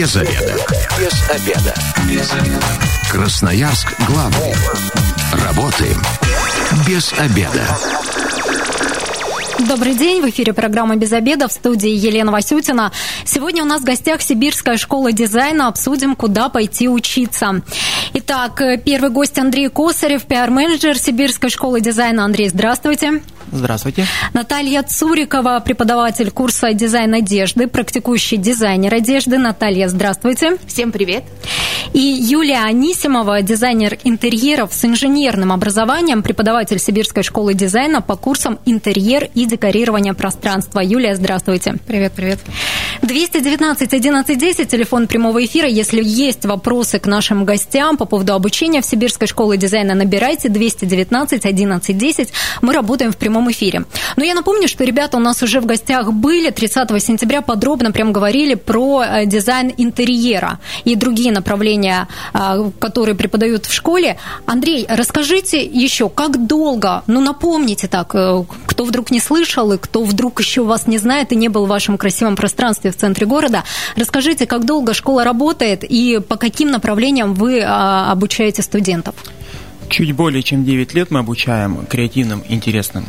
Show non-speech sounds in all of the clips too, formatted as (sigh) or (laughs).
Без обеда. Без обеда. Без обеда. Красноярск главный. Работаем без обеда. Добрый день, в эфире программа «Без обеда» в студии Елена Васютина. Сегодня у нас в гостях Сибирская школа дизайна. Обсудим, куда пойти учиться. Итак, первый гость Андрей Косарев, пиар-менеджер Сибирской школы дизайна. Андрей, здравствуйте. Здравствуйте. Наталья Цурикова, преподаватель курса дизайн одежды, практикующий дизайнер одежды. Наталья, здравствуйте. Всем привет. И Юлия Анисимова, дизайнер интерьеров с инженерным образованием, преподаватель Сибирской школы дизайна по курсам интерьер и декорирование пространства. Юлия, здравствуйте. Привет, привет. 219 1110, телефон прямого эфира. Если есть вопросы к нашим гостям по поводу обучения в Сибирской школе дизайна, набирайте 219 1110. Мы работаем в прямом эфире. Но я напомню, что ребята у нас уже в гостях были 30 сентября, подробно прям говорили про э, дизайн интерьера и другие направления, э, которые преподают в школе. Андрей, расскажите еще, как долго, ну напомните так, э, кто вдруг не слышал и кто вдруг еще вас не знает и не был в вашем красивом пространстве в центре города, расскажите, как долго школа работает и по каким направлениям вы обучаете студентов? Чуть более чем 9 лет мы обучаем креативным, интересным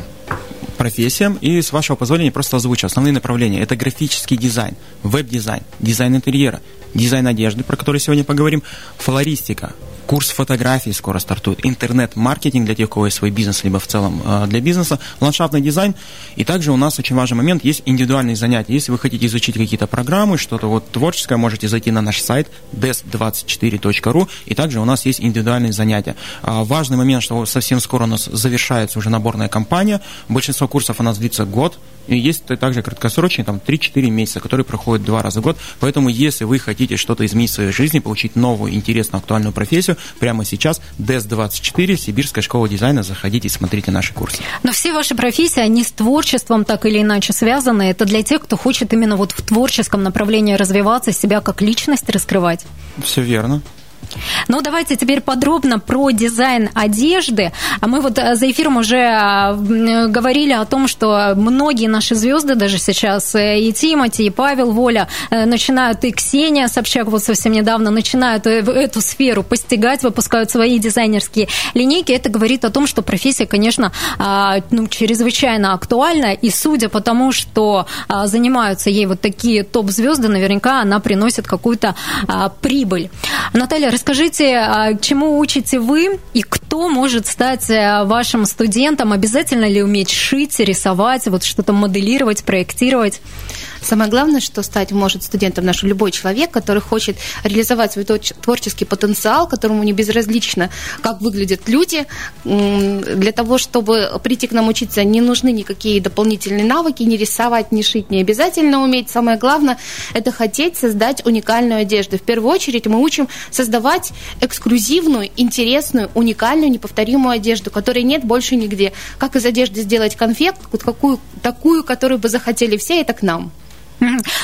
профессиям. И, с вашего позволения, просто озвучу основные направления. Это графический дизайн, веб-дизайн, дизайн интерьера, дизайн одежды, про который сегодня поговорим, флористика, курс фотографии скоро стартует, интернет-маркетинг для тех, у кого есть свой бизнес, либо в целом э, для бизнеса, ландшафтный дизайн. И также у нас очень важный момент, есть индивидуальные занятия. Если вы хотите изучить какие-то программы, что-то вот творческое, можете зайти на наш сайт des24.ru, и также у нас есть индивидуальные занятия. А, важный момент, что совсем скоро у нас завершается уже наборная кампания. Большинство курсов у нас длится год, и есть также краткосрочные, там 3-4 месяца, которые проходят два раза в год. Поэтому, если вы хотите что-то изменить в своей жизни, получить новую, интересную, актуальную профессию, прямо сейчас ДЭС-24, Сибирская школа дизайна, заходите и смотрите наши курсы. Но все ваши профессии, они с творчеством так или иначе связаны. Это для тех, кто хочет именно вот в творческом направлении развиваться, себя как личность раскрывать. Все верно. Ну, давайте теперь подробно про дизайн одежды. А мы вот э, за эфиром уже э, говорили о том, что многие наши звезды, даже сейчас э, и Тимати, и Павел Воля, начинают, и Ксения Собчак вот совсем недавно начинают эту сферу постигать, выпускают свои дизайнерские линейки. Это говорит о том, что профессия, конечно, а, ну, чрезвычайно актуальна, и судя по тому, что а, занимаются ей вот такие топ-звезды, наверняка она приносит какую-то а, прибыль. Наталья, расскажите, а, чему учите вы и кто может стать э, вашим студентом? Обязательно ли уметь шить, рисовать, вот что-то моделировать, проектировать? Самое главное, что стать может студентом наш любой человек, который хочет реализовать свой творческий потенциал, которому не безразлично, как выглядят люди. Для того, чтобы прийти к нам учиться, не нужны никакие дополнительные навыки, не рисовать, не шить, не обязательно уметь. Самое главное – это хотеть создать уникальную одежду. В первую очередь мы учим создавать эксклюзивную, интересную, уникальную, неповторимую одежду, которой нет больше нигде. Как из одежды сделать конфет, какую, такую, которую бы захотели все, это к нам.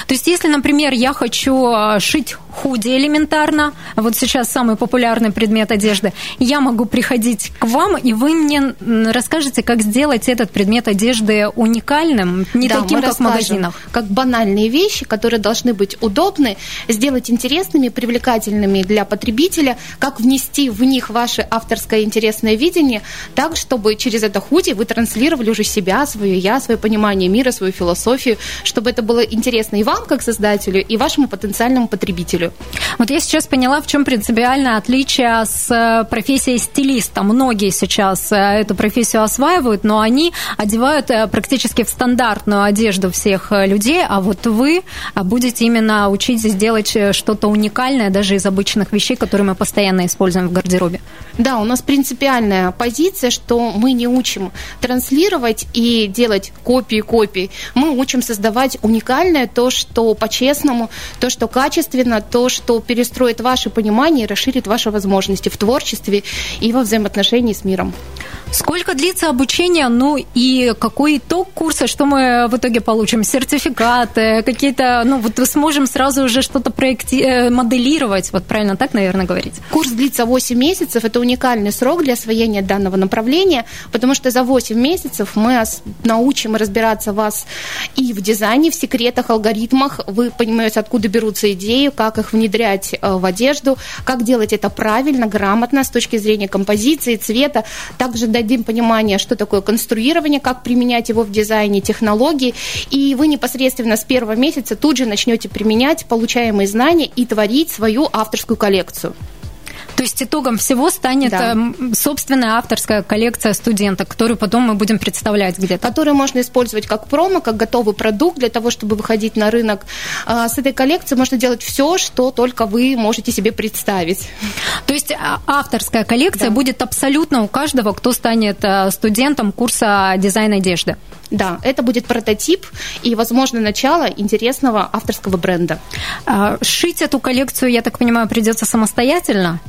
То есть, если, например, я хочу а, шить худи элементарно, вот сейчас самый популярный предмет одежды, я могу приходить к вам, и вы мне расскажете, как сделать этот предмет одежды уникальным, не да, таким, как в магазинах. Как банальные вещи, которые должны быть удобны, сделать интересными, привлекательными для потребителя, как внести в них ваше авторское интересное видение, так, чтобы через это худи вы транслировали уже себя, свое я, свое понимание мира, свою философию, чтобы это было интересно интересно и вам, как создателю, и вашему потенциальному потребителю. Вот я сейчас поняла, в чем принципиальное отличие с э, профессией стилиста. Многие сейчас э, эту профессию осваивают, но они одевают э, практически в стандартную одежду всех людей, а вот вы будете именно учить сделать что-то уникальное даже из обычных вещей, которые мы постоянно используем в гардеробе. Да, у нас принципиальная позиция, что мы не учим транслировать и делать копии копий. Мы учим создавать уникальное то, что по-честному, то, что качественно, то, что перестроит ваше понимание и расширит ваши возможности в творчестве и во взаимоотношении с миром. Сколько длится обучение, ну и какой итог курса, что мы в итоге получим? Сертификаты, какие-то, ну вот сможем сразу уже что-то проекти... Э, моделировать, вот правильно так, наверное, говорить? Курс длится 8 месяцев, это уникальный срок для освоения данного направления, потому что за 8 месяцев мы научим разбираться вас и в дизайне, в секретах, алгоритмах, вы понимаете, откуда берутся идеи, как их внедрять э, в одежду, как делать это правильно, грамотно с точки зрения композиции, цвета, также дадим понимание, что такое конструирование, как применять его в дизайне, технологии, и вы непосредственно с первого месяца тут же начнете применять получаемые знания и творить свою авторскую коллекцию. То есть итогом всего станет да. Эм, собственная авторская коллекция студента, которую потом мы будем представлять где-то. Которую можно использовать как промо, как готовый продукт для того, чтобы выходить на рынок. А, с этой коллекцией можно делать все, что только вы можете себе представить. То есть а, авторская коллекция да. будет абсолютно у каждого, кто станет э, студентом курса дизайн одежды. Да, это будет прототип и, возможно, начало интересного авторского бренда. А, шить эту коллекцию, я так понимаю, придется самостоятельно?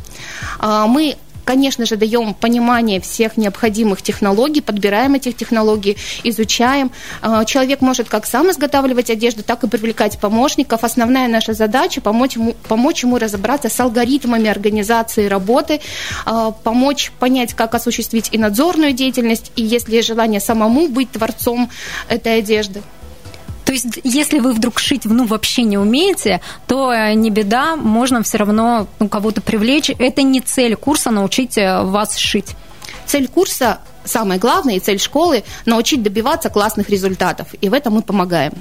А, мы конечно же, даем понимание всех необходимых технологий, подбираем этих технологий, изучаем. А, человек может как сам изготавливать одежду, так и привлекать помощников. Основная наша задача помочь ему, помочь ему разобраться с алгоритмами организации работы, а, помочь понять, как осуществить и надзорную деятельность, и если желание самому быть творцом этой одежды. То есть, если вы вдруг шить ну, вообще не умеете, то э, не беда, можно все равно ну, кого-то привлечь. Это не цель курса научить э, вас шить. Цель курса самое главное и цель школы – научить добиваться классных результатов. И в этом мы помогаем.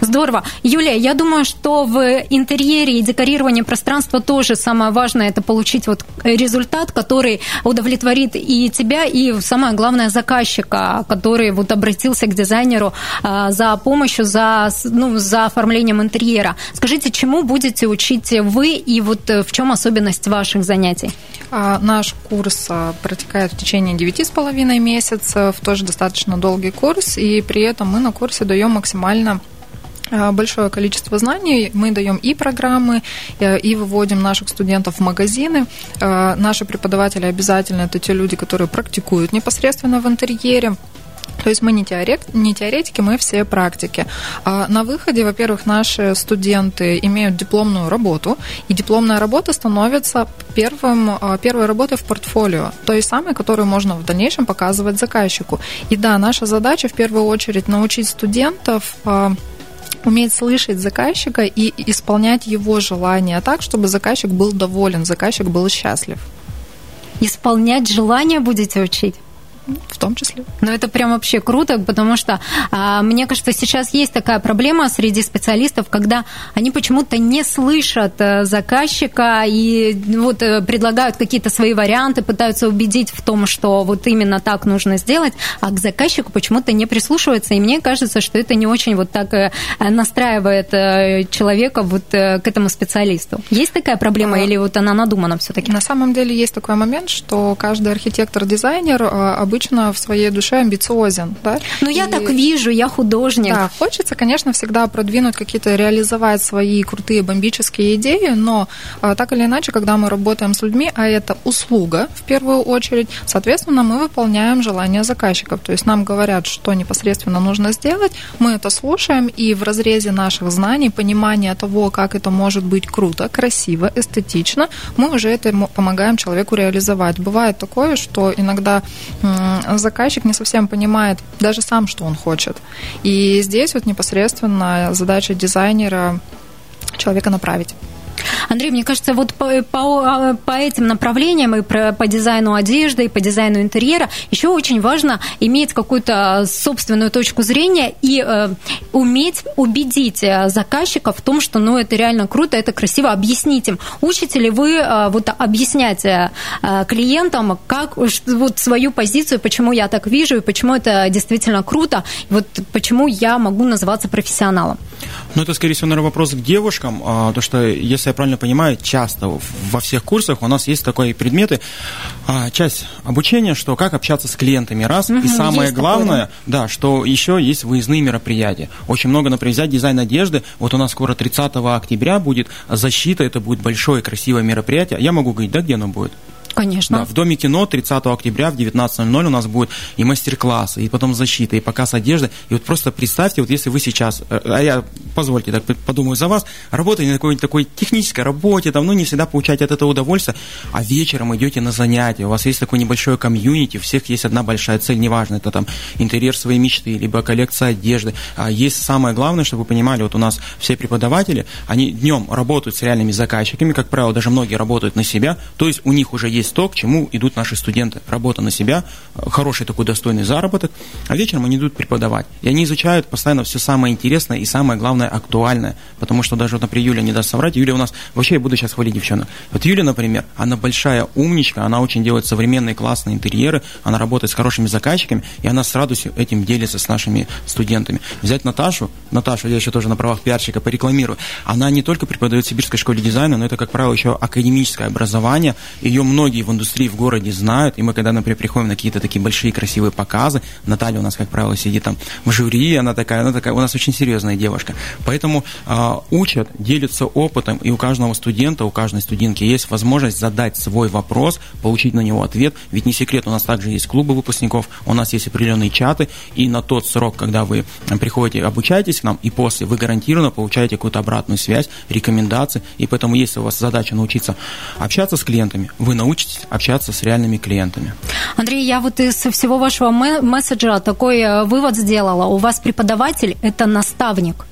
Здорово. Юлия, я думаю, что в интерьере и декорировании пространства тоже самое важное это получить вот результат, который удовлетворит и тебя, и самое главное заказчика, который вот обратился к дизайнеру а, за помощью, за, ну, за оформлением интерьера. Скажите, чему будете учить вы и вот э, в чем особенность ваших занятий? А, наш курс а, протекает в течение 9,5 месяцев, тоже достаточно долгий курс, и при этом мы на курсе даем максимально большое количество знаний. Мы даем и программы, э, и выводим наших студентов в магазины. Э, наши преподаватели обязательно это те люди, которые практикуют непосредственно в интерьере. То есть мы не, теорет, не теоретики, мы все практики. А на выходе, во-первых, наши студенты имеют дипломную работу, и дипломная работа становится первым, первой работой в портфолио, той самой, которую можно в дальнейшем показывать заказчику. И да, наша задача в первую очередь научить студентов уметь слышать заказчика и исполнять его желания так, чтобы заказчик был доволен, заказчик был счастлив. Исполнять желания будете учить? В том числе. Но это прям вообще круто, потому что а, мне кажется, сейчас есть такая проблема среди специалистов, когда они почему-то не слышат э, заказчика и вот э, предлагают какие-то свои варианты, пытаются убедить в том, что вот именно так нужно сделать, а к заказчику почему-то не прислушиваются. И мне кажется, что это не очень вот так э, настраивает человека вот к этому специалисту. Есть такая проблема а... или вот она надумана все-таки? На самом деле есть такой момент, что каждый архитектор-дизайнер обычно обычно в своей душе амбициозен. Да? Ну, я и... так вижу, я художник. Да, хочется, конечно, всегда продвинуть какие-то, реализовать свои крутые бомбические идеи, но а, так или иначе, когда мы работаем с людьми, а это услуга в первую очередь, соответственно, мы выполняем желания заказчиков. То есть нам говорят, что непосредственно нужно сделать, мы это слушаем, и в разрезе наших знаний, понимания того, как это может быть круто, красиво, эстетично, мы уже это помогаем человеку реализовать. Бывает такое, что иногда заказчик не совсем понимает даже сам, что он хочет. И здесь вот непосредственно задача дизайнера человека направить. Андрей, мне кажется, вот по, по, по этим направлениям и про, по дизайну одежды, и по дизайну интерьера еще очень важно иметь какую-то собственную точку зрения и э, уметь убедить э, заказчика в том, что ну, это реально круто, это красиво, объяснить им. Учите ли вы э, вот, объяснять э, клиентам, как вот свою позицию, почему я так вижу, и почему это действительно круто, и вот почему я могу называться профессионалом? Ну, это, скорее всего, наверное, вопрос к девушкам, а, то, что, если я правильно понимаю, часто во всех курсах у нас есть такие предметы, а, часть обучения, что как общаться с клиентами, раз, угу, и самое главное, такое, да? да, что еще есть выездные мероприятия. Очень много, например, взять дизайн одежды, вот у нас скоро 30 октября будет защита, это будет большое красивое мероприятие. Я могу говорить, да, где оно будет? Конечно. Да, в Доме кино 30 октября в 19.00 у нас будет и мастер-классы, и потом защита, и показ одежды. И вот просто представьте, вот если вы сейчас, э, а я, позвольте, так подумаю за вас, работаете на какой-нибудь такой технической работе, там, ну, не всегда получаете от этого удовольствие, а вечером идете на занятия, у вас есть такое небольшое комьюнити, у всех есть одна большая цель, неважно, это там интерьер своей мечты, либо коллекция одежды. А есть самое главное, чтобы вы понимали, вот у нас все преподаватели, они днем работают с реальными заказчиками, как правило, даже многие работают на себя, то есть у них уже есть то, к чему идут наши студенты. Работа на себя, хороший такой достойный заработок, а вечером они идут преподавать. И они изучают постоянно все самое интересное и самое главное актуальное, потому что даже, вот, например, Юля не даст соврать, Юля у нас, вообще я буду сейчас хвалить девчонок. Вот Юля, например, она большая умничка, она очень делает современные классные интерьеры, она работает с хорошими заказчиками, и она с радостью этим делится с нашими студентами. Взять Наташу, Наташу, я еще тоже на правах пиарщика порекламирую, она не только преподает в Сибирской школе дизайна, но это, как правило, еще академическое образование, ее многие в индустрии в городе знают, и мы, когда, например, приходим на какие-то такие большие красивые показы, Наталья у нас, как правило, сидит там в жюри, она такая, она такая, у нас очень серьезная девушка. Поэтому э, учат, делятся опытом, и у каждого студента, у каждой студентки есть возможность задать свой вопрос, получить на него ответ. Ведь не секрет, у нас также есть клубы выпускников, у нас есть определенные чаты, и на тот срок, когда вы приходите, обучаетесь к нам, и после вы гарантированно получаете какую-то обратную связь, рекомендации, и поэтому если у вас задача научиться общаться с клиентами, вы научитесь общаться с реальными клиентами. Андрей, я вот из всего вашего месседжа такой э, вывод сделала. У вас преподаватель – это наставник.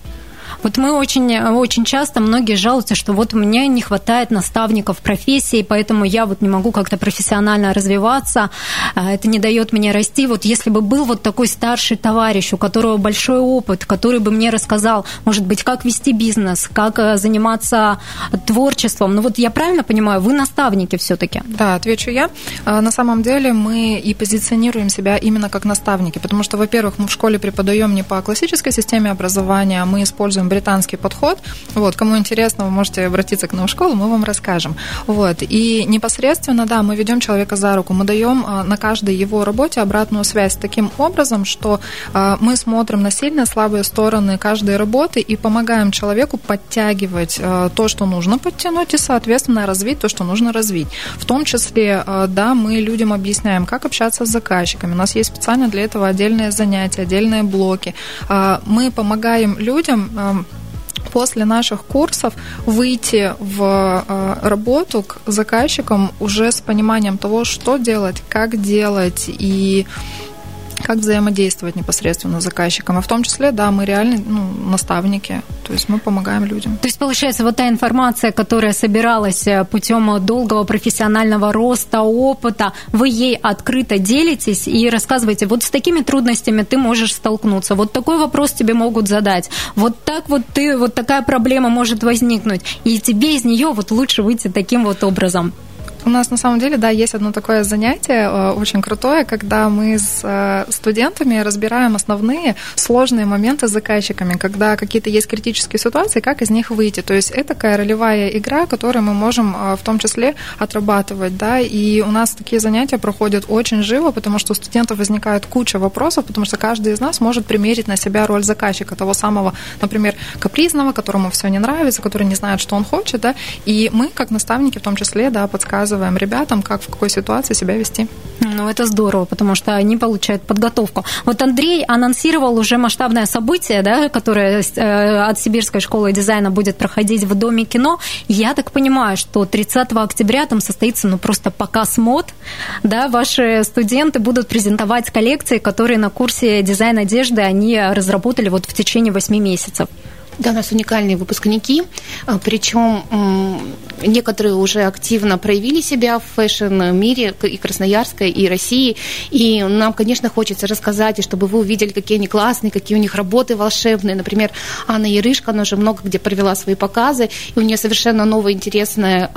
Вот мы очень, очень часто, многие жалуются, что вот у меня не хватает наставников профессии, поэтому я вот не могу как-то профессионально развиваться, а, это не дает мне расти. Вот если бы был вот такой старший товарищ, у которого большой опыт, который бы мне рассказал, может быть, как вести бизнес, как э, заниматься творчеством. Ну вот я правильно понимаю, вы наставники все-таки? Да, отвечу я. А, на самом деле мы и позиционируем себя именно как наставники, потому что, во-первых, мы в школе преподаем не по классической системе образования, мы используем британский подход. Вот, кому интересно, вы можете обратиться к нам в школу, мы вам расскажем. Вот, и непосредственно, да, мы ведем человека за руку, мы даем а, на каждой его работе обратную связь таким образом, что а, мы смотрим на сильные, слабые стороны каждой работы и помогаем человеку подтягивать а, то, что нужно подтянуть, и, соответственно, развить то, что нужно развить. В том числе, да, мы людям объясняем, как общаться с заказчиками. У нас есть специально для этого отдельные занятия, отдельные блоки. Мы помогаем людям после наших курсов выйти в э, работу к заказчикам уже с пониманием того, что делать, как делать и как взаимодействовать непосредственно с заказчиком. И в том числе, да, мы реально ну, наставники, то есть мы помогаем людям. То есть, получается, вот та информация, которая собиралась э, путем долгого профессионального роста, опыта, вы ей открыто делитесь и рассказываете, вот с такими трудностями ты можешь столкнуться, вот такой вопрос тебе могут задать, вот так вот ты, вот такая проблема может возникнуть, и тебе из нее вот лучше выйти таким вот образом. У нас на самом деле, да, есть одно такое занятие э, очень крутое, когда мы с э, студентами разбираем основные сложные моменты с заказчиками, когда какие-то есть критические ситуации, как из них выйти. То есть это такая ролевая игра, которую мы можем э, в том числе отрабатывать, да, и у нас такие занятия проходят очень живо, потому что у студентов возникает куча вопросов, потому что каждый из нас может примерить на себя роль заказчика, того самого, например, капризного, которому все не нравится, который не знает, что он хочет, да, и мы, как наставники, в том числе, да, подсказываем рассказываем ребятам, как в какой ситуации себя вести. Ну, это здорово, потому что они получают подготовку. Вот Андрей анонсировал уже масштабное событие, да, которое э, от Сибирской школы дизайна будет проходить в Доме кино. Я так понимаю, что 30 октября там состоится ну, просто показ мод. Да, ваши студенты будут презентовать коллекции, которые на курсе дизайн одежды они разработали вот в течение 8 месяцев. Да, у нас уникальные выпускники, а, причем некоторые уже активно проявили себя в fashion -мире и Красноярской, и России, и нам, конечно, хочется рассказать, и чтобы вы увидели, какие они классные, какие у них работы волшебные. Например, Анна Ярышка, она уже много где провела свои показы, и у нее совершенно новая интересная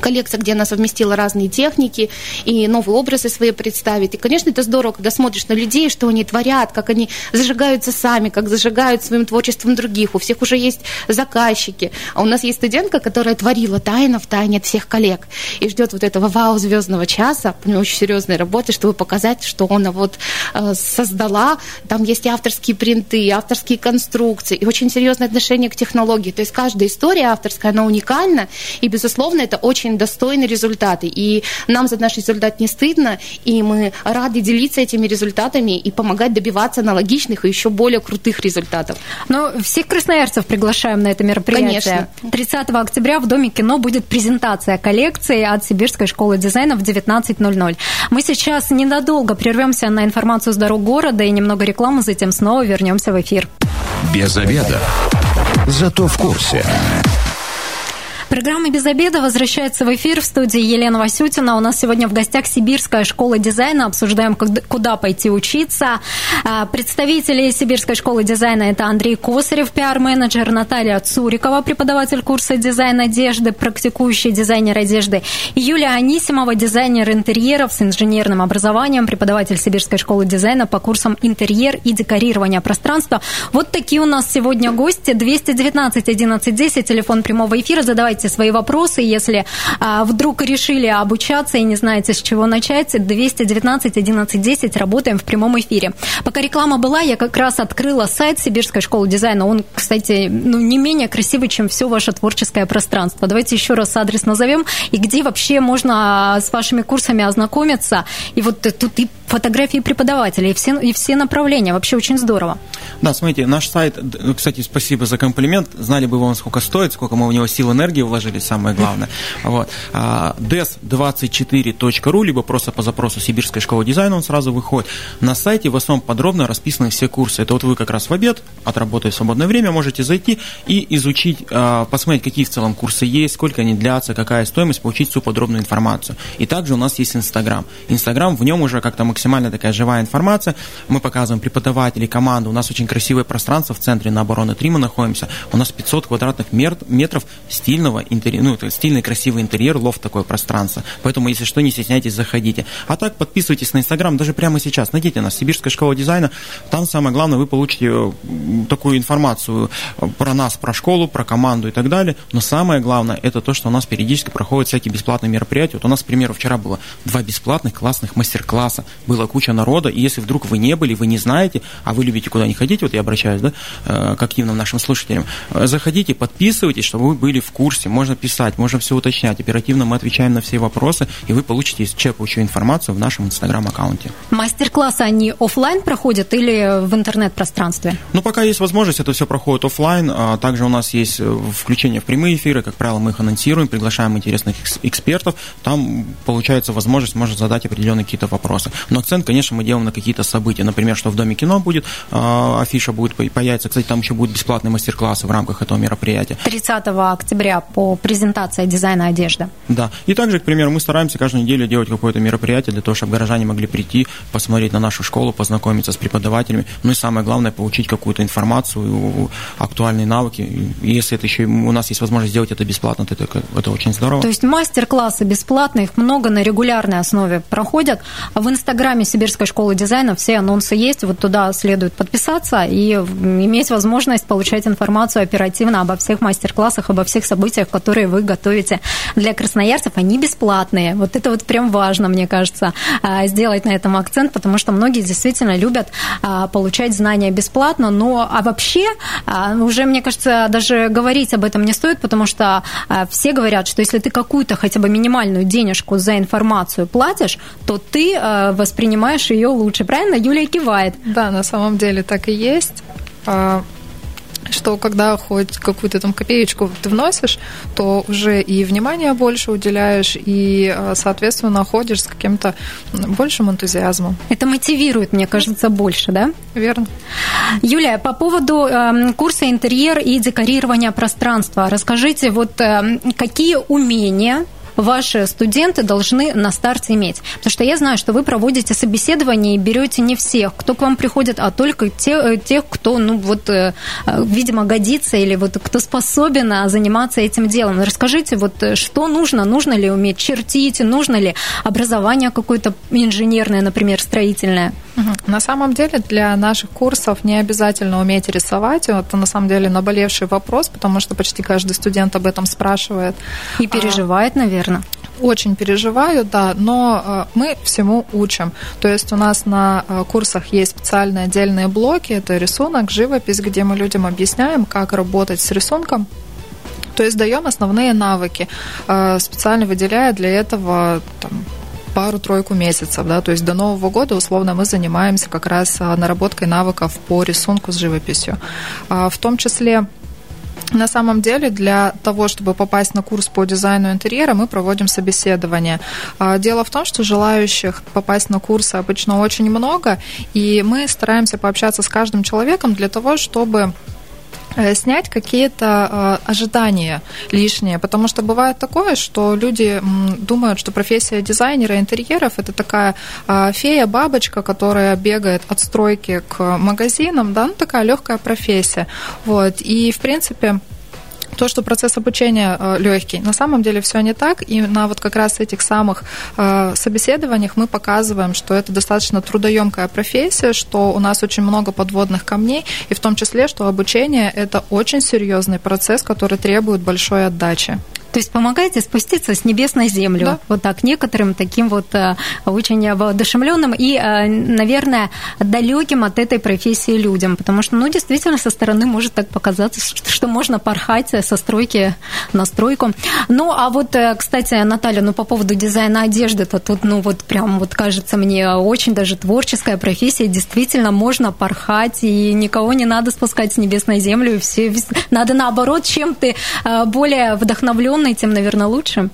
коллекция, где она совместила разные техники и новые образы свои представить. И, конечно, это здорово, когда смотришь на людей, что они творят, как они зажигаются сами, как зажигают своим творчеством других. У всех уже есть заказчики. А у нас есть студентка, которая творила тайно в тайне от всех коллег и ждет вот этого вау звездного часа, у нее очень серьезной работы, чтобы показать, что она вот э, создала. Там есть и авторские принты, и авторские конструкции, и очень серьезное отношение к технологии. То есть каждая история авторская, она уникальна, и, безусловно, это очень очень достойные результаты. И нам за наш результат не стыдно, и мы рады делиться этими результатами и помогать добиваться аналогичных и еще более крутых результатов. Но всех красноярцев приглашаем на это мероприятие. Конечно. 30 октября в Доме кино будет презентация коллекции от Сибирской школы дизайна в 19.00. Мы сейчас ненадолго прервемся на информацию с дорог города и немного рекламы, затем снова вернемся в эфир. Без обеда. Зато в курсе. Программа «Без обеда» возвращается в эфир в студии Елена Васютина. У нас сегодня в гостях Сибирская школа дизайна. Обсуждаем, куда пойти учиться. А, представители Сибирской школы дизайна – это Андрей Косарев, пиар-менеджер, Наталья Цурикова, преподаватель курса дизайн одежды, практикующий дизайнер одежды, и Юлия Анисимова, дизайнер интерьеров с инженерным образованием, преподаватель Сибирской школы дизайна по курсам интерьер и декорирования пространства. Вот такие у нас сегодня гости. 219 11 10, телефон прямого эфира. Задавайте задавайте свои вопросы. Если а, вдруг решили обучаться и не знаете, с чего начать, 219 11 10 работаем в прямом эфире. Пока реклама была, я как раз открыла сайт Сибирской школы дизайна. Он, кстати, ну, не менее красивый, чем все ваше творческое пространство. Давайте еще раз адрес назовем. И где вообще можно с вашими курсами ознакомиться. И вот тут и фотографии преподавателей, и все, и все направления. Вообще очень здорово. Да, смотрите, наш сайт, кстати, спасибо за комплимент. Знали бы вам, сколько стоит, сколько мы в него сил энергии вложили, самое главное. (laughs) Вот. des24.ru, либо просто по запросу Сибирской школы дизайна он сразу выходит. На сайте в основном подробно расписаны все курсы. Это вот вы как раз в обед, отработая в свободное время, можете зайти и изучить, а, посмотреть, какие в целом курсы есть, сколько они длятся, какая стоимость, получить всю подробную информацию. И также у нас есть Инстаграм. Инстаграм, в нем уже как-то максимально такая живая информация. Мы показываем преподавателей, команду. У нас очень красивое пространство в центре на обороны 3 мы находимся. У нас 500 квадратных метров стильного интерьер, ну, стильный, красивый интерьер, лофт такое пространство. Поэтому, если что, не стесняйтесь, заходите. А так, подписывайтесь на Инстаграм, даже прямо сейчас. Найдите нас, Сибирская школа дизайна. Там самое главное, вы получите э, такую информацию э, про нас, про школу, про команду и так далее. Но самое главное, это то, что у нас периодически проходят всякие бесплатные мероприятия. Вот у нас, к примеру, вчера было два бесплатных классных мастер-класса. Была куча народа, и если вдруг вы не были, вы не знаете, а вы любите куда не ходить, вот я обращаюсь, да, э, к активным нашим слушателям, заходите, подписывайтесь, чтобы вы были в курсе можно писать, можно все уточнять. Оперативно мы отвечаем на все вопросы, и вы получите черпающую информацию в нашем инстаграм-аккаунте. Мастер-классы, они офлайн проходят или в интернет-пространстве? Ну, пока есть возможность, это все проходит офлайн. А также у нас есть э, включение в прямые эфиры, как правило, мы их анонсируем, приглашаем интересных экспертов. Там получается возможность, может задать определенные какие-то вопросы. Но акцент, конечно, мы делаем на какие-то события. Например, что в Доме кино будет, а, афиша будет появиться. Кстати, там еще будут бесплатные мастер-классы в рамках этого мероприятия. 30 октября по презентации дизайна одежды. Да. И также, к примеру, мы стараемся каждую неделю делать какое-то мероприятие для того, чтобы горожане могли прийти, посмотреть на нашу школу, познакомиться с преподавателями. Ну и самое главное, получить какую-то информацию, актуальные навыки. И если это еще у нас есть возможность сделать это бесплатно, то это, это очень здорово. То есть мастер-классы бесплатные, их много на регулярной основе проходят. А в Инстаграме Сибирской школы дизайна все анонсы есть. Вот туда следует подписаться и иметь возможность получать информацию оперативно обо всех мастер-классах, обо всех событиях, которые вы готовите для красноярцев, они бесплатные. Вот это вот прям важно, мне кажется, а, сделать на этом акцент, потому что многие действительно любят а, получать знания бесплатно, но а вообще а, уже, мне кажется, даже говорить об этом не стоит, потому что все говорят, что если ты какую-то хотя бы минимальную денежку за информацию платишь, то ты ее лучше. Правильно? Юлия кивает. Да, на самом деле так и есть что когда хоть какую-то там копеечку ты вносишь, то уже и внимание больше уделяешь, и, э, соответственно, ходишь с каким-то большим энтузиазмом. Это мотивирует, мне кажется, больше, да? Верно. Юлия, по поводу э, курса интерьер и декорирования пространства, расскажите, вот э, какие умения ваши студенты должны на старте иметь? Потому что я знаю, что вы проводите собеседование и берете не всех, кто к вам приходит, а только те, э, тех, кто, ну, вот, э, э, видимо, годится или вот кто способен а, заниматься этим делом. Расскажите, вот, что нужно? Нужно ли уметь чертить? Нужно ли образование какое-то инженерное, например, строительное? На самом деле для наших курсов не обязательно уметь рисовать. Это на самом деле наболевший вопрос, потому что почти каждый студент об этом спрашивает. И переживает, а, наверное. Очень переживаю, да, но э, мы всему учим. То есть у нас на э, курсах есть специальные отдельные блоки, это рисунок, живопись, где мы людям объясняем, как работать с рисунком, То есть даем основные навыки, специально выделяя для этого там, пару-тройку месяцев, да, то есть до Нового года, условно, мы занимаемся как раз наработкой навыков по рисунку с живописью. В том числе на самом деле для того, чтобы попасть на курс по дизайну интерьера, мы проводим собеседование. А, дело в том, что желающих попасть на курсы обычно очень много, и мы стараемся пообщаться с каждым человеком для того, чтобы снять какие-то э, ожидания лишние, потому что бывает такое, что люди думают, что профессия дизайнера интерьеров это такая э, фея-бабочка, которая бегает от стройки к магазинам, да, ну такая легкая профессия, вот, и в принципе то, что процесс обучения э, легкий. На самом деле все не так, и на вот как раз этих самых э, собеседованиях мы показываем, что это достаточно трудоемкая профессия, что у нас очень много подводных камней, и в том числе, что обучение это очень серьезный процесс, который требует большой отдачи. То есть помогаете спуститься с небес на землю. Да. Вот так некоторым таким вот э, очень воодушевленным и, э, наверное, далеким от этой профессии людям. Потому что, ну, действительно, со стороны может так показаться, что можно порхать со стройки на стройку. Ну, а вот, э, кстати, Наталья, ну, по поводу дизайна одежды, то тут, ну, вот прям вот кажется мне очень даже творческая профессия. Действительно, можно порхать, и никого не надо спускать с небес на землю. И все, надо наоборот, чем ты более вдохновлен традиционной, тем, наверное, лучше.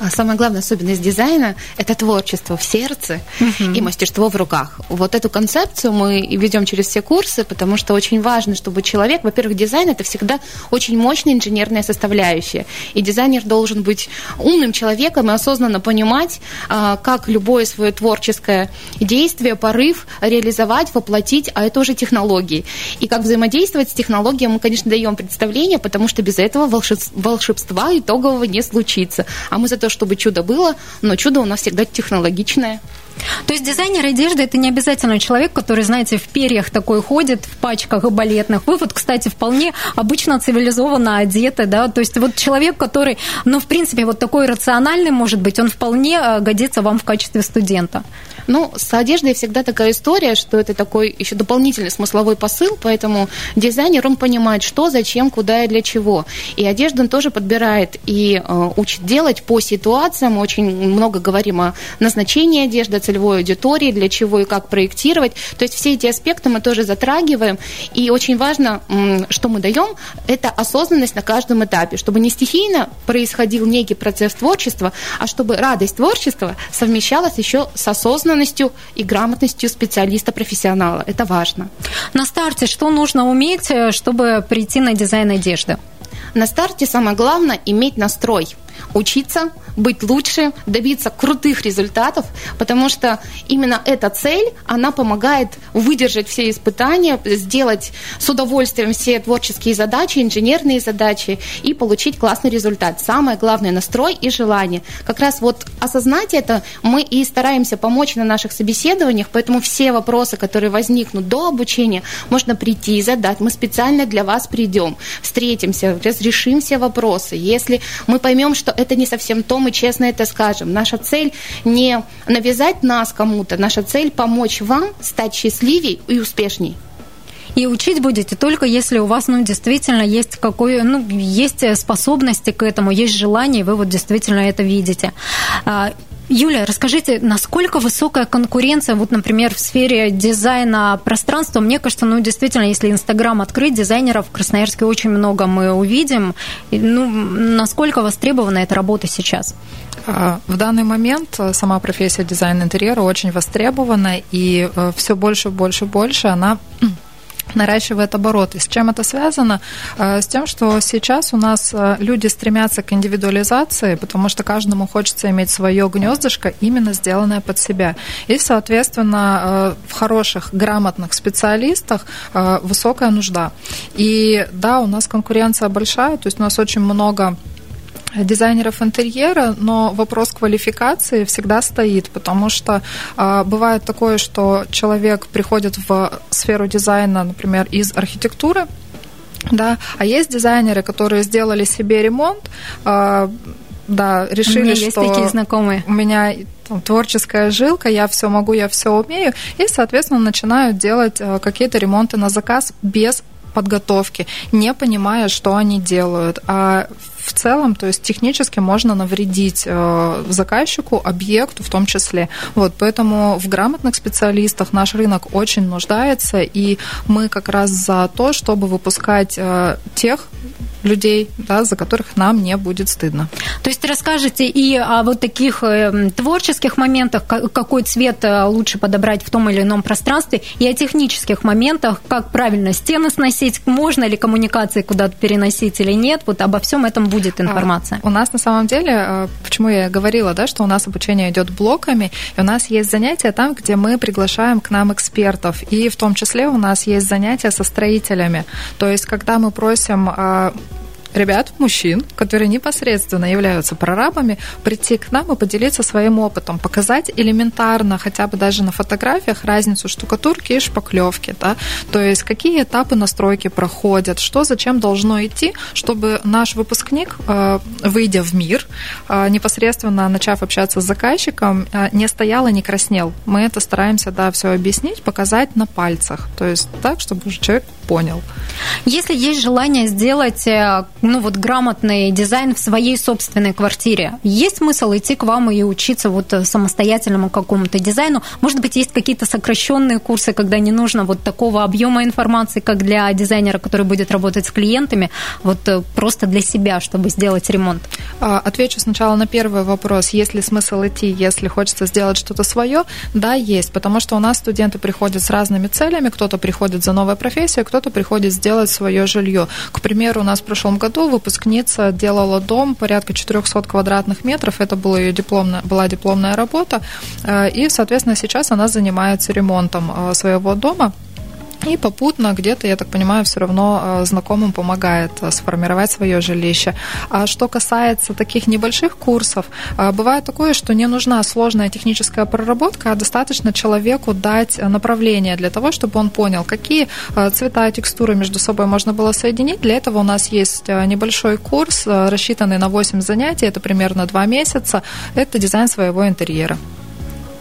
А самая главная особенность дизайна – это творчество в сердце угу. и мастерство в руках. Вот эту концепцию мы ведем через все курсы, потому что очень важно, чтобы человек, во-первых, дизайн – это всегда очень мощная инженерная составляющая. И дизайнер должен быть умным человеком и осознанно понимать, а, как любое свое творческое действие, порыв реализовать, воплотить, а это уже технологии. И как взаимодействовать с технологией мы, конечно, даем представление, потому что без этого волшебства итогового не случится. А мы за то, чтобы чудо было, но чудо у нас всегда технологичное. То есть дизайнер одежды это не обязательно человек, который, знаете, в перьях такой ходит, в пачках балетных. Вы вот, кстати, вполне обычно цивилизованно одеты, да, то есть вот человек, который, ну, в принципе, вот такой рациональный, может быть, он вполне э, годится вам в качестве студента. Ну, с одеждой всегда такая история, что это такой еще дополнительный смысловой посыл, поэтому дизайнер, он понимает, что, зачем, куда и для чего. И одежду он тоже подбирает и э, учит делать по ситуациям. Очень много говорим о назначении одежды, целевой аудитории, для чего и как проектировать. То есть все эти аспекты мы тоже затрагиваем. И очень важно, что мы даем, это осознанность на каждом этапе, чтобы не стихийно происходил некий процесс творчества, а чтобы радость творчества совмещалась еще с осознанностью и грамотностью специалиста-профессионала. Это важно. На старте что нужно уметь, э, чтобы прийти на дизайн одежды? На старте самое главное иметь настрой учиться, быть лучше, добиться крутых результатов, потому что именно эта цель, она помогает выдержать все испытания, сделать с удовольствием все творческие задачи, инженерные задачи и получить классный результат. Самое главное – настрой и желание. Как раз вот осознать это мы и стараемся помочь на наших собеседованиях, поэтому все вопросы, которые возникнут до обучения, можно прийти и задать. Мы специально для вас придем, встретимся, разрешим все вопросы. Если мы поймем, что это не совсем то, мы честно это скажем. Наша цель не навязать нас кому-то, наша цель помочь вам стать счастливее и успешней. И учить будете только если у вас, ну, действительно есть какое, ну, есть способности к этому, есть желание, вы вот действительно это видите. Юля, расскажите, насколько высокая конкуренция, вот, например, в сфере дизайна пространства? Мне кажется, ну, действительно, если Инстаграм открыть, дизайнеров в Красноярске очень много мы увидим. Ну, насколько востребована эта работа сейчас? А, в данный момент сама профессия дизайн интерьера очень востребована, и э, все больше, больше, больше она наращивает обороты. С чем это связано? Э, с тем, что сейчас у нас э, люди стремятся к индивидуализации, потому что каждому хочется иметь свое гнездышко, именно сделанное под себя. И, соответственно, э, в хороших, грамотных специалистах высокая нужда. И да, у нас конкуренция большая, то есть у нас очень много дизайнеров интерьера, но вопрос квалификации всегда стоит, потому что э, бывает такое, что человек приходит в сферу дизайна, например, из архитектуры, да, а есть дизайнеры, которые сделали себе ремонт, э, да, решили, у меня есть что такие знакомые. у меня там, творческая жилка, я все могу, я все умею, и, соответственно, начинают делать э, какие-то ремонты на заказ без подготовки, не понимая, что они делают. А в целом, то есть технически можно навредить э, заказчику, объекту в том числе. Вот, поэтому в грамотных специалистах наш рынок очень нуждается, и мы как раз за то, чтобы выпускать э, тех людей, да, за которых нам не будет стыдно. То есть расскажите и о вот таких э, творческих моментах, какой цвет лучше подобрать в том или ином пространстве, и о технических моментах, как правильно стены сносить, можно ли коммуникации куда-то переносить или нет, вот обо всем этом будет а, информация. У нас на самом деле, э, почему я говорила, да, что у нас обучение идет блоками, и у нас есть занятия там, где мы приглашаем к нам экспертов, и в том числе у нас есть занятия со строителями. То есть, когда мы просим ребят, мужчин, которые непосредственно являются прорабами, прийти к нам и поделиться своим опытом, показать элементарно, хотя бы даже на фотографиях, разницу штукатурки и шпаклевки, да, то есть какие этапы настройки проходят, что зачем должно идти, чтобы наш выпускник, э, выйдя в мир, э, непосредственно начав общаться с заказчиком, э, не стоял и не краснел. Мы это стараемся, да, все объяснить, показать на пальцах, то есть так, чтобы уже человек понял. Если есть желание сделать ну вот грамотный дизайн в своей собственной квартире. Есть смысл идти к вам и учиться вот э, самостоятельному какому-то дизайну? Может быть, есть какие-то сокращенные курсы, когда не нужно вот такого объема информации, как для дизайнера, который будет работать с клиентами, вот э, просто для себя, чтобы сделать ремонт? А, отвечу сначала на первый вопрос. Есть ли смысл идти, если хочется сделать что-то свое? Да, есть, потому что у нас студенты приходят с разными целями. Кто-то приходит за новой профессией, кто-то приходит сделать свое жилье. К примеру, у нас в прошлом году году выпускница делала дом порядка 400 квадратных метров. Это была ее дипломная, была дипломная работа. Э, и, соответственно, сейчас она занимается ремонтом э, своего дома. И попутно где-то, я так понимаю, все равно э, знакомым помогает э, сформировать свое жилище. А что касается таких небольших курсов, э, бывает такое, что не нужна сложная техническая проработка, а достаточно человеку дать направление для того, чтобы он понял, какие цвета и текстуры между собой можно было соединить. Для этого у нас есть небольшой курс, рассчитанный на 8 занятий, это примерно 2 месяца. Это дизайн своего интерьера.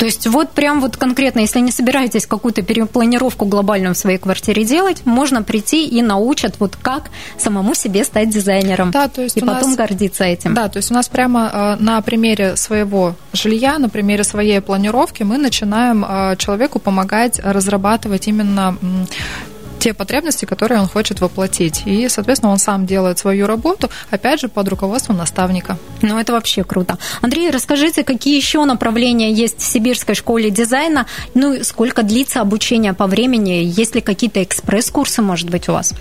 То есть вот прям вот конкретно, если не собираетесь какую-то перепланировку глобальную в своей квартире делать, можно прийти и научат вот как самому себе стать дизайнером. Да, то есть и потом нас, гордиться этим. Да, то есть у нас прямо э, на примере своего жилья, на примере своей планировки мы начинаем э, человеку помогать разрабатывать именно те потребности, которые он хочет воплотить. И, соответственно, он сам делает свою работу, опять же, под руководством наставника. Ну, это вообще круто. Андрей, расскажите, какие еще направления есть в Сибирской школе дизайна? Ну, сколько длится обучение по времени? Есть ли какие-то экспресс-курсы, может быть, у вас?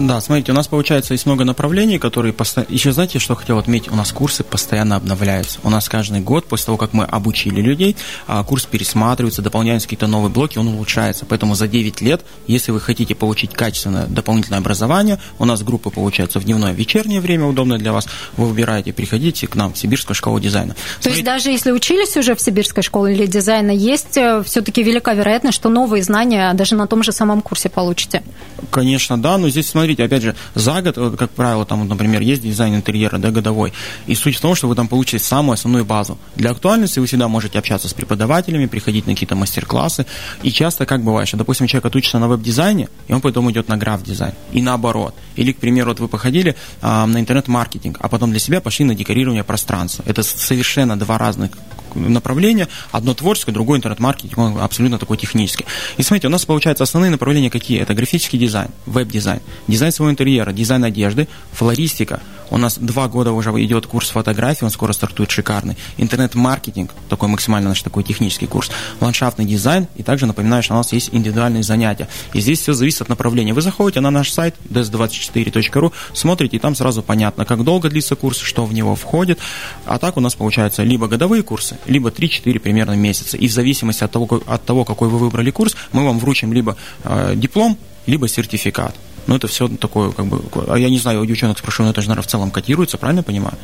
Да, смотрите, у нас получается есть много направлений, которые постоянно... Еще знаете, что хотел отметить? У нас курсы постоянно обновляются. У нас каждый год, после того, как мы обучили людей, а, курс пересматривается, дополняются какие-то новые блоки, он улучшается. Поэтому за 9 лет, если вы хотите получить качественное дополнительное образование, у нас группы получаются в дневное, вечернее время, удобное для вас, вы выбираете, приходите к нам в Сибирскую школу дизайна. То есть даже если учились уже в Сибирской школе или дизайна, есть э, все-таки велика вероятность, что новые знания даже на том же самом курсе получите? Конечно, да, но здесь, смотрите, опять же, за год, как правило, там, например, есть дизайн интерьера, да, годовой, и суть в том, что вы там получите самую основную базу. Для актуальности вы всегда можете общаться с преподавателями, приходить на какие-то мастер-классы, и часто как бывает, что, допустим, человек отучится на веб-дизайне, и он потом идет на граф-дизайн, и наоборот. Или, к примеру, вот вы походили а, на интернет-маркетинг, а потом для себя пошли на декорирование пространства. Это совершенно два разных направления. Одно творческое, другое интернет-маркетинг, он абсолютно такой технический. И смотрите, у нас получается основные направления какие? Это графический дизайн, веб-дизайн, дизайн своего интерьера, дизайн одежды, флористика. У нас два года уже идет курс фотографии, он скоро стартует шикарный. Интернет-маркетинг, такой максимально наш такой технический курс. Ландшафтный дизайн. И также напоминаю, что у нас есть индивидуальные занятия. И здесь все зависит от направления. Вы заходите на наш сайт des24.ru, смотрите, и там сразу понятно, как долго длится курс, что в него входит. А так у нас получается либо годовые курсы, либо 3-4 примерно месяца. И в зависимости от того, от того, какой вы выбрали курс, мы вам вручим либо э, диплом, либо сертификат. Но это все такое, как бы, а я не знаю, у девчонок спрошу, но это же, наверное, в целом котируется, правильно понимаю?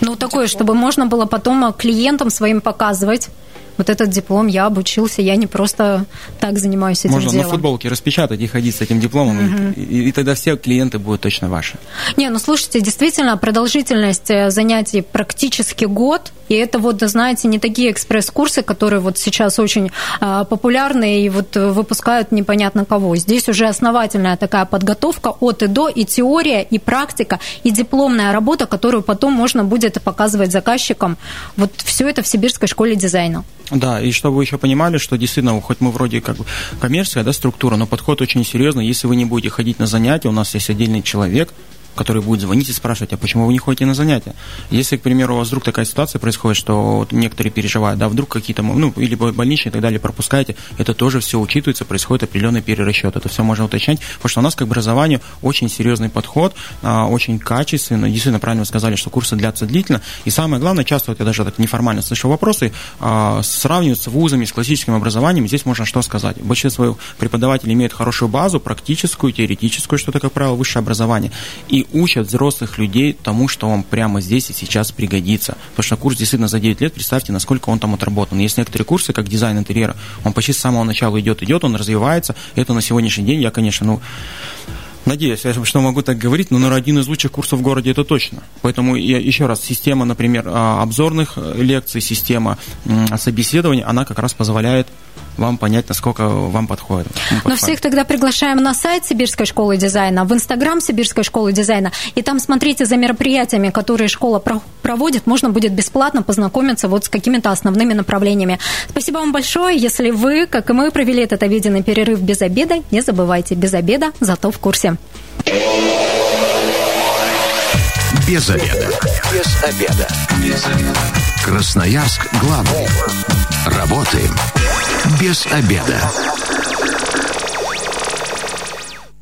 Ну, такое, чтобы можно было потом клиентам своим показывать, вот этот диплом, я обучился, я не просто так занимаюсь этим Можно делом. на футболке распечатать и ходить с этим дипломом, угу. и, и тогда все клиенты будут точно ваши. Не, ну слушайте, действительно, продолжительность э, занятий практически год, и это вот, знаете, не такие экспресс-курсы, которые вот сейчас очень э, популярны и вот выпускают непонятно кого. Здесь уже основательная такая подготовка от и до, и теория, и практика, и дипломная работа, которую потом можно будет показывать заказчикам. Вот все это в Сибирской школе дизайна. Да, и чтобы вы еще понимали, что действительно, хоть мы вроде как бы коммерция, да, структура, но подход очень серьезный. Если вы не будете ходить на занятия, у нас есть отдельный человек, который будет звонить и спрашивать, а почему вы не ходите на занятия? Если, к примеру, у вас вдруг такая ситуация происходит, что вот некоторые переживают, да, вдруг какие-то, ну, или больничные и так далее пропускаете, это тоже все учитывается, происходит определенный перерасчет. Это все можно уточнять, потому что у нас к образованию очень серьезный подход, а, очень качественно, действительно правильно вы сказали, что курсы длятся длительно, и самое главное, часто вот я даже так неформально слышу вопросы, а, сравнивают с вузами, с классическим образованием, здесь можно что сказать? Большинство преподавателей имеют хорошую базу, практическую, теоретическую, что это, как правило, высшее образование, и учат взрослых людей тому, что вам прямо здесь и сейчас пригодится. Потому что курс действительно за 9 лет, представьте, насколько он там отработан. Есть некоторые курсы, как дизайн интерьера, он почти с самого начала идет, идет, он развивается. Это на сегодняшний день я, конечно, ну, Надеюсь, я что могу так говорить, но, наверное, один из лучших курсов в городе это точно. Поэтому я, еще раз, система, например, а, обзорных э, лекций, система собеседования, она как раз позволяет вам понять, насколько вам подходит. Но всех тогда приглашаем на сайт Сибирской школы дизайна, в Инстаграм Сибирской школы дизайна, и там смотрите за мероприятиями, которые школа проводит, можно будет бесплатно познакомиться вот с какими-то основными направлениями. Спасибо вам большое. Если вы, как и мы, провели этот обеденный перерыв без обеда, не забывайте, без обеда, зато в курсе. Без обеда. Без обеда. Без обеда. Красноярск главный. Работаем без обеда.